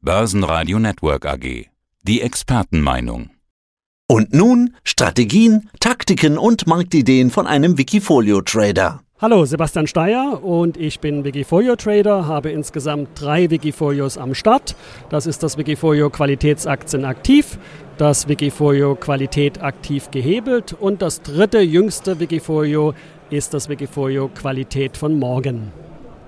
Börsenradio Network AG. Die Expertenmeinung. Und nun Strategien, Taktiken und Marktideen von einem Wikifolio-Trader. Hallo, Sebastian Steyer und ich bin Wikifolio Trader, habe insgesamt drei Wikifolios am Start. Das ist das Wikifolio Qualitätsaktien aktiv, das Wikifolio Qualität aktiv gehebelt und das dritte jüngste Wikifolio ist das Wikifolio Qualität von morgen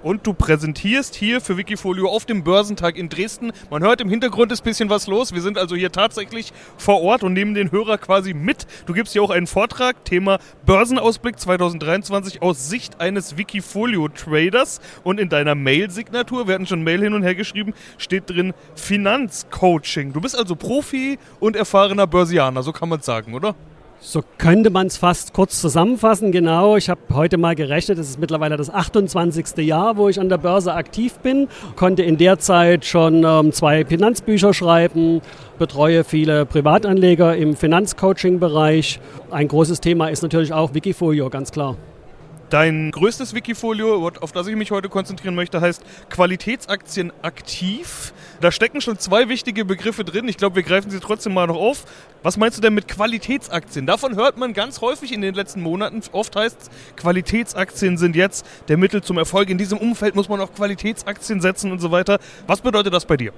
und du präsentierst hier für Wikifolio auf dem Börsentag in Dresden. Man hört im Hintergrund ist ein bisschen was los. Wir sind also hier tatsächlich vor Ort und nehmen den Hörer quasi mit. Du gibst hier auch einen Vortrag, Thema Börsenausblick 2023 aus Sicht eines Wikifolio-Traders. Und in deiner Mail-Signatur, wir hatten schon Mail hin und her geschrieben, steht drin Finanzcoaching. Du bist also Profi und erfahrener Börsianer, so kann man sagen, oder? So könnte man es fast kurz zusammenfassen. Genau, ich habe heute mal gerechnet, es ist mittlerweile das 28. Jahr, wo ich an der Börse aktiv bin. Konnte in der Zeit schon ähm, zwei Finanzbücher schreiben, betreue viele Privatanleger im Finanzcoaching-Bereich. Ein großes Thema ist natürlich auch Wikifolio, ganz klar. Dein größtes Wikifolio, auf das ich mich heute konzentrieren möchte, heißt Qualitätsaktien aktiv. Da stecken schon zwei wichtige Begriffe drin. Ich glaube, wir greifen sie trotzdem mal noch auf. Was meinst du denn mit Qualitätsaktien? Davon hört man ganz häufig in den letzten Monaten. Oft heißt es, Qualitätsaktien sind jetzt der Mittel zum Erfolg. In diesem Umfeld muss man auf Qualitätsaktien setzen und so weiter. Was bedeutet das bei dir?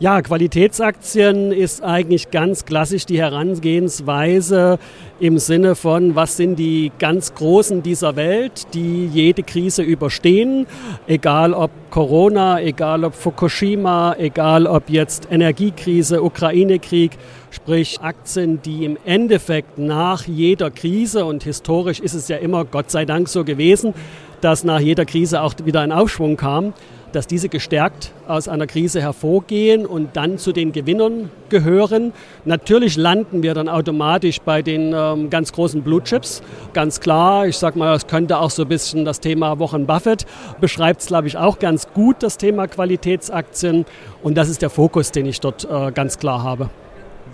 Ja, Qualitätsaktien ist eigentlich ganz klassisch die Herangehensweise im Sinne von, was sind die ganz Großen dieser Welt, die jede Krise überstehen, egal ob Corona, egal ob Fukushima, egal ob jetzt Energiekrise, Ukraine-Krieg, sprich Aktien, die im Endeffekt nach jeder Krise, und historisch ist es ja immer Gott sei Dank so gewesen, dass nach jeder Krise auch wieder ein Aufschwung kam, dass diese gestärkt aus einer Krise hervorgehen und dann zu den Gewinnern gehören. Natürlich landen wir dann automatisch bei den ähm, ganz großen Blue Chips. Ganz klar, ich sage mal, es könnte auch so ein bisschen das Thema Wochen Buffett beschreibt es, glaube ich, auch ganz gut, das Thema Qualitätsaktien. Und das ist der Fokus, den ich dort äh, ganz klar habe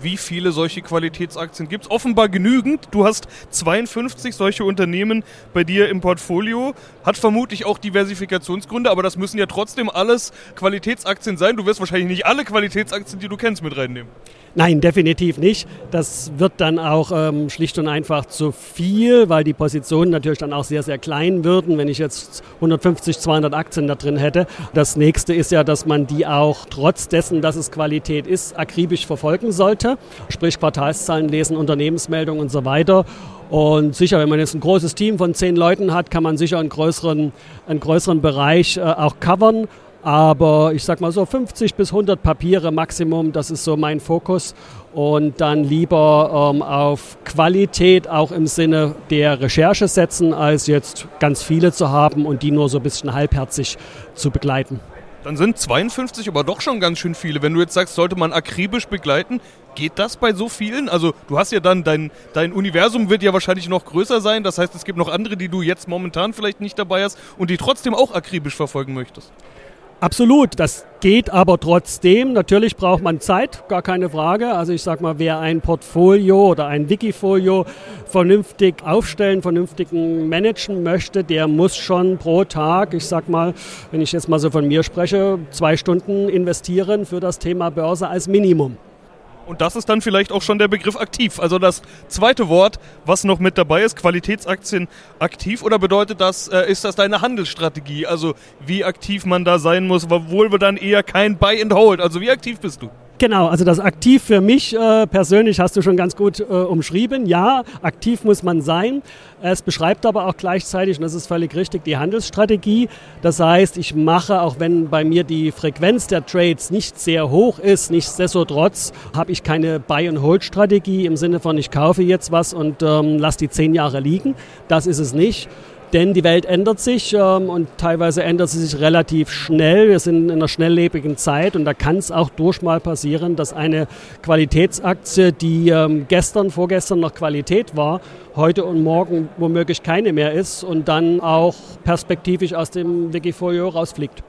wie viele solche Qualitätsaktien gibt es? Offenbar genügend. Du hast 52 solche Unternehmen bei dir im Portfolio. Hat vermutlich auch Diversifikationsgründe, aber das müssen ja trotzdem alles Qualitätsaktien sein. Du wirst wahrscheinlich nicht alle Qualitätsaktien, die du kennst, mit reinnehmen. Nein, definitiv nicht. Das wird dann auch ähm, schlicht und einfach zu viel, weil die Positionen natürlich dann auch sehr, sehr klein würden, wenn ich jetzt 150, 200 Aktien da drin hätte. Das nächste ist ja, dass man die auch trotz dessen, dass es Qualität ist, akribisch verfolgen sollte. Sprich Quartalszahlen lesen, Unternehmensmeldungen und so weiter. Und sicher, wenn man jetzt ein großes Team von zehn Leuten hat, kann man sicher einen größeren, einen größeren Bereich äh, auch covern. Aber ich sag mal so 50 bis 100 Papiere Maximum, das ist so mein Fokus. Und dann lieber ähm, auf Qualität auch im Sinne der Recherche setzen, als jetzt ganz viele zu haben und die nur so ein bisschen halbherzig zu begleiten. Dann sind 52 aber doch schon ganz schön viele. Wenn du jetzt sagst, sollte man akribisch begleiten, geht das bei so vielen? Also du hast ja dann, dein, dein Universum wird ja wahrscheinlich noch größer sein. Das heißt, es gibt noch andere, die du jetzt momentan vielleicht nicht dabei hast und die trotzdem auch akribisch verfolgen möchtest. Absolut, das geht aber trotzdem. Natürlich braucht man Zeit, gar keine Frage. Also ich sage mal, wer ein Portfolio oder ein Wikifolio vernünftig aufstellen, vernünftigen managen möchte, der muss schon pro Tag, ich sage mal, wenn ich jetzt mal so von mir spreche, zwei Stunden investieren für das Thema Börse als Minimum. Und das ist dann vielleicht auch schon der Begriff aktiv. Also das zweite Wort, was noch mit dabei ist, Qualitätsaktien aktiv. Oder bedeutet das, äh, ist das deine Handelsstrategie? Also wie aktiv man da sein muss, obwohl wir dann eher kein Buy and Hold. Also wie aktiv bist du? Genau, also das aktiv für mich äh, persönlich hast du schon ganz gut äh, umschrieben. Ja, aktiv muss man sein. Es beschreibt aber auch gleichzeitig, und das ist völlig richtig, die Handelsstrategie. Das heißt, ich mache, auch wenn bei mir die Frequenz der Trades nicht sehr hoch ist, nichtsdestotrotz habe ich keine Buy-and-Hold-Strategie im Sinne von, ich kaufe jetzt was und ähm, lasse die zehn Jahre liegen. Das ist es nicht. Denn die Welt ändert sich ähm, und teilweise ändert sie sich relativ schnell. Wir sind in einer schnelllebigen Zeit und da kann es auch durch mal passieren, dass eine Qualitätsaktie, die ähm, gestern, vorgestern noch Qualität war, heute und morgen womöglich keine mehr ist und dann auch perspektivisch aus dem Wikifolio rausfliegt.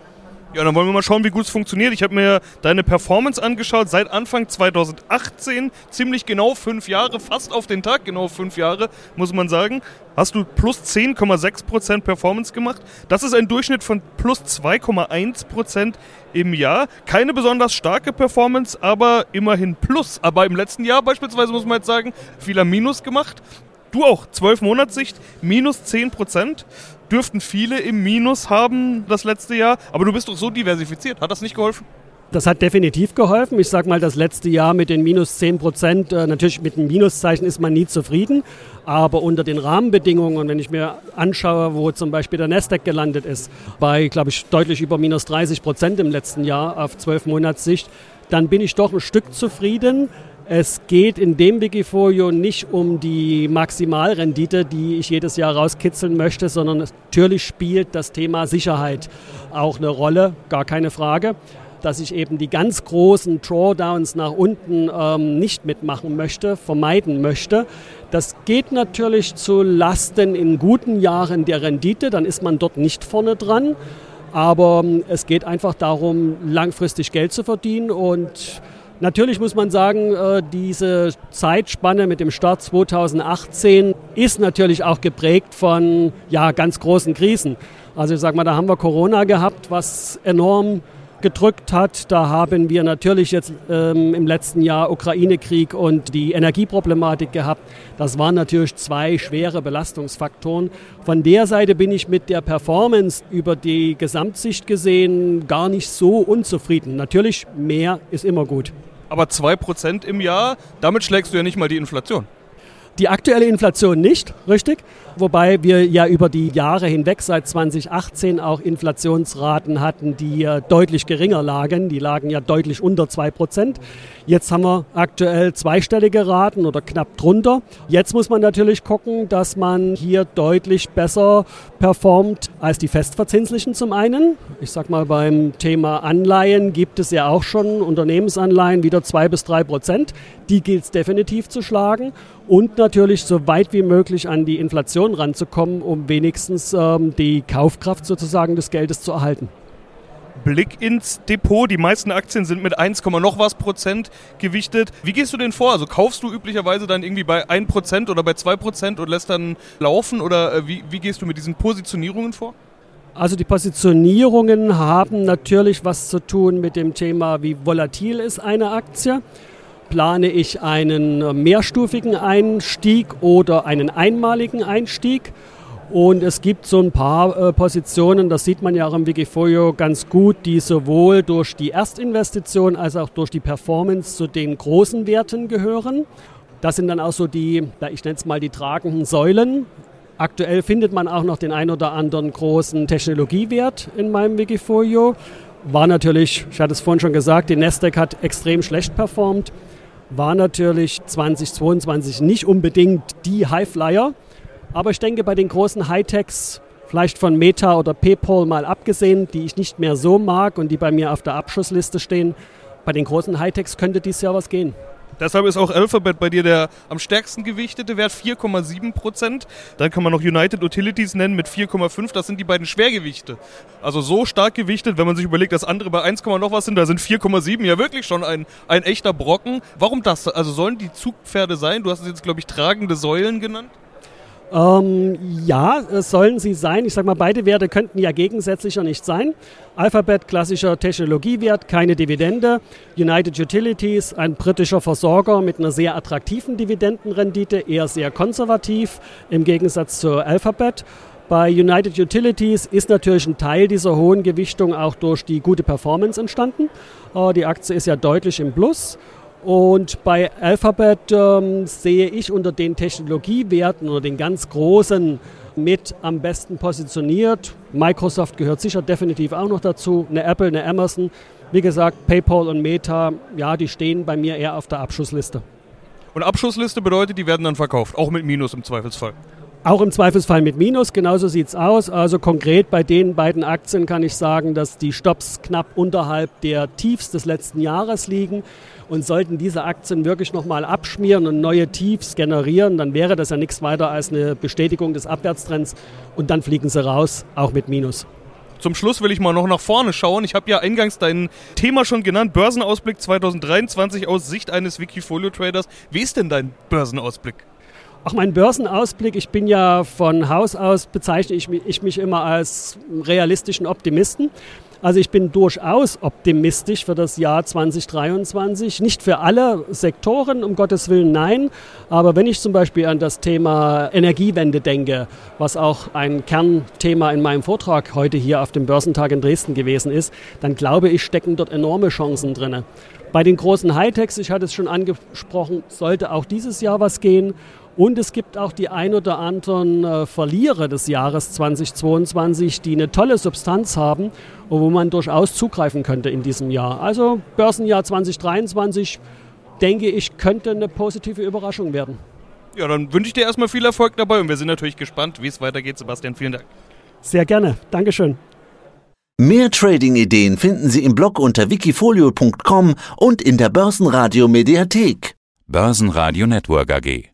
Ja, dann wollen wir mal schauen, wie gut es funktioniert. Ich habe mir deine Performance angeschaut seit Anfang 2018, ziemlich genau fünf Jahre, fast auf den Tag genau fünf Jahre, muss man sagen. Hast du plus 10,6% Performance gemacht. Das ist ein Durchschnitt von plus 2,1% im Jahr. Keine besonders starke Performance, aber immerhin plus. Aber im letzten Jahr beispielsweise muss man jetzt sagen, vieler Minus gemacht. Du auch, 12 Monatssicht, minus 10% dürften viele im Minus haben das letzte Jahr. Aber du bist doch so diversifiziert. Hat das nicht geholfen? Das hat definitiv geholfen. Ich sage mal, das letzte Jahr mit den minus 10 Prozent, äh, natürlich mit einem Minuszeichen ist man nie zufrieden, aber unter den Rahmenbedingungen, wenn ich mir anschaue, wo zum Beispiel der Nasdaq gelandet ist, bei, glaube ich, deutlich über minus 30 Prozent im letzten Jahr auf 12 Monatssicht, dann bin ich doch ein Stück zufrieden. Es geht in dem Wikifolio nicht um die Maximalrendite, die ich jedes Jahr rauskitzeln möchte, sondern natürlich spielt das Thema Sicherheit auch eine Rolle, gar keine Frage. Dass ich eben die ganz großen Drawdowns nach unten ähm, nicht mitmachen möchte, vermeiden möchte. Das geht natürlich zu Lasten in guten Jahren der Rendite, dann ist man dort nicht vorne dran. Aber ähm, es geht einfach darum, langfristig Geld zu verdienen und Natürlich muss man sagen, äh, diese Zeitspanne mit dem Start 2018 ist natürlich auch geprägt von ja, ganz großen Krisen. Also ich sage mal, da haben wir Corona gehabt, was enorm gedrückt hat. Da haben wir natürlich jetzt ähm, im letzten Jahr Ukraine-Krieg und die Energieproblematik gehabt. Das waren natürlich zwei schwere Belastungsfaktoren. Von der Seite bin ich mit der Performance über die Gesamtsicht gesehen gar nicht so unzufrieden. Natürlich, mehr ist immer gut aber 2% im Jahr, damit schlägst du ja nicht mal die Inflation. Die aktuelle Inflation nicht, richtig? Wobei wir ja über die Jahre hinweg seit 2018 auch Inflationsraten hatten, die deutlich geringer lagen. Die lagen ja deutlich unter 2 Prozent. Jetzt haben wir aktuell zweistellige Raten oder knapp drunter. Jetzt muss man natürlich gucken, dass man hier deutlich besser performt als die festverzinslichen zum einen. Ich sag mal, beim Thema Anleihen gibt es ja auch schon Unternehmensanleihen wieder 2 bis 3 Prozent. Die gilt es definitiv zu schlagen und natürlich so weit wie möglich an die Inflation ranzukommen, um wenigstens ähm, die Kaufkraft sozusagen des Geldes zu erhalten. Blick ins Depot. Die meisten Aktien sind mit 1, noch was Prozent gewichtet. Wie gehst du denn vor? Also kaufst du üblicherweise dann irgendwie bei 1 Prozent oder bei 2 Prozent und lässt dann laufen? Oder äh, wie, wie gehst du mit diesen Positionierungen vor? Also die Positionierungen haben natürlich was zu tun mit dem Thema, wie volatil ist eine Aktie. Plane ich einen mehrstufigen Einstieg oder einen einmaligen Einstieg? Und es gibt so ein paar äh, Positionen, das sieht man ja auch im Wikifolio ganz gut, die sowohl durch die Erstinvestition als auch durch die Performance zu den großen Werten gehören. Das sind dann auch so die, ich nenne es mal die tragenden Säulen. Aktuell findet man auch noch den ein oder anderen großen Technologiewert in meinem Wikifolio. War natürlich, ich hatte es vorhin schon gesagt, die Nasdaq hat extrem schlecht performt. War natürlich 2022 nicht unbedingt die Highflyer. Aber ich denke, bei den großen Hightechs, vielleicht von Meta oder PayPal mal abgesehen, die ich nicht mehr so mag und die bei mir auf der Abschussliste stehen, bei den großen Hightechs könnte dies Jahr was gehen. Deshalb ist auch Alphabet bei dir der am stärksten gewichtete Wert, 4,7 Prozent. Dann kann man noch United Utilities nennen mit 4,5. Das sind die beiden Schwergewichte. Also so stark gewichtet, wenn man sich überlegt, dass andere bei 1, noch was sind, da sind 4,7 ja wirklich schon ein, ein echter Brocken. Warum das? Also sollen die Zugpferde sein? Du hast es jetzt, glaube ich, tragende Säulen genannt. Ähm, ja, sollen sie sein. Ich sage mal, beide Werte könnten ja gegensätzlicher nicht sein. Alphabet, klassischer Technologiewert, keine Dividende. United Utilities, ein britischer Versorger mit einer sehr attraktiven Dividendenrendite, eher sehr konservativ im Gegensatz zu Alphabet. Bei United Utilities ist natürlich ein Teil dieser hohen Gewichtung auch durch die gute Performance entstanden. Äh, die Aktie ist ja deutlich im Plus. Und bei Alphabet ähm, sehe ich unter den Technologiewerten oder den ganz großen mit am besten positioniert. Microsoft gehört sicher definitiv auch noch dazu, eine Apple, eine Amazon. Wie gesagt, PayPal und Meta, ja, die stehen bei mir eher auf der Abschussliste. Und Abschussliste bedeutet, die werden dann verkauft, auch mit Minus im Zweifelsfall. Auch im Zweifelsfall mit Minus, genauso sieht es aus. Also konkret bei den beiden Aktien kann ich sagen, dass die Stops knapp unterhalb der Tiefs des letzten Jahres liegen. Und sollten diese Aktien wirklich nochmal abschmieren und neue Tiefs generieren, dann wäre das ja nichts weiter als eine Bestätigung des Abwärtstrends und dann fliegen sie raus, auch mit Minus. Zum Schluss will ich mal noch nach vorne schauen. Ich habe ja eingangs dein Thema schon genannt, Börsenausblick 2023 aus Sicht eines Wikifolio-Traders. Wie ist denn dein Börsenausblick? Auch mein Börsenausblick, ich bin ja von Haus aus, bezeichne ich mich, ich mich immer als realistischen Optimisten. Also ich bin durchaus optimistisch für das Jahr 2023. Nicht für alle Sektoren, um Gottes Willen, nein. Aber wenn ich zum Beispiel an das Thema Energiewende denke, was auch ein Kernthema in meinem Vortrag heute hier auf dem Börsentag in Dresden gewesen ist, dann glaube ich, stecken dort enorme Chancen drin. Bei den großen Hightechs, ich hatte es schon angesprochen, sollte auch dieses Jahr was gehen. Und es gibt auch die ein oder anderen äh, Verlierer des Jahres 2022, die eine tolle Substanz haben und wo man durchaus zugreifen könnte in diesem Jahr. Also Börsenjahr 2023, denke ich, könnte eine positive Überraschung werden. Ja, dann wünsche ich dir erstmal viel Erfolg dabei und wir sind natürlich gespannt, wie es weitergeht. Sebastian, vielen Dank. Sehr gerne. Dankeschön. Mehr Trading-Ideen finden Sie im Blog unter wikifolio.com und in der Börsenradio Mediathek. Börsenradio Network AG.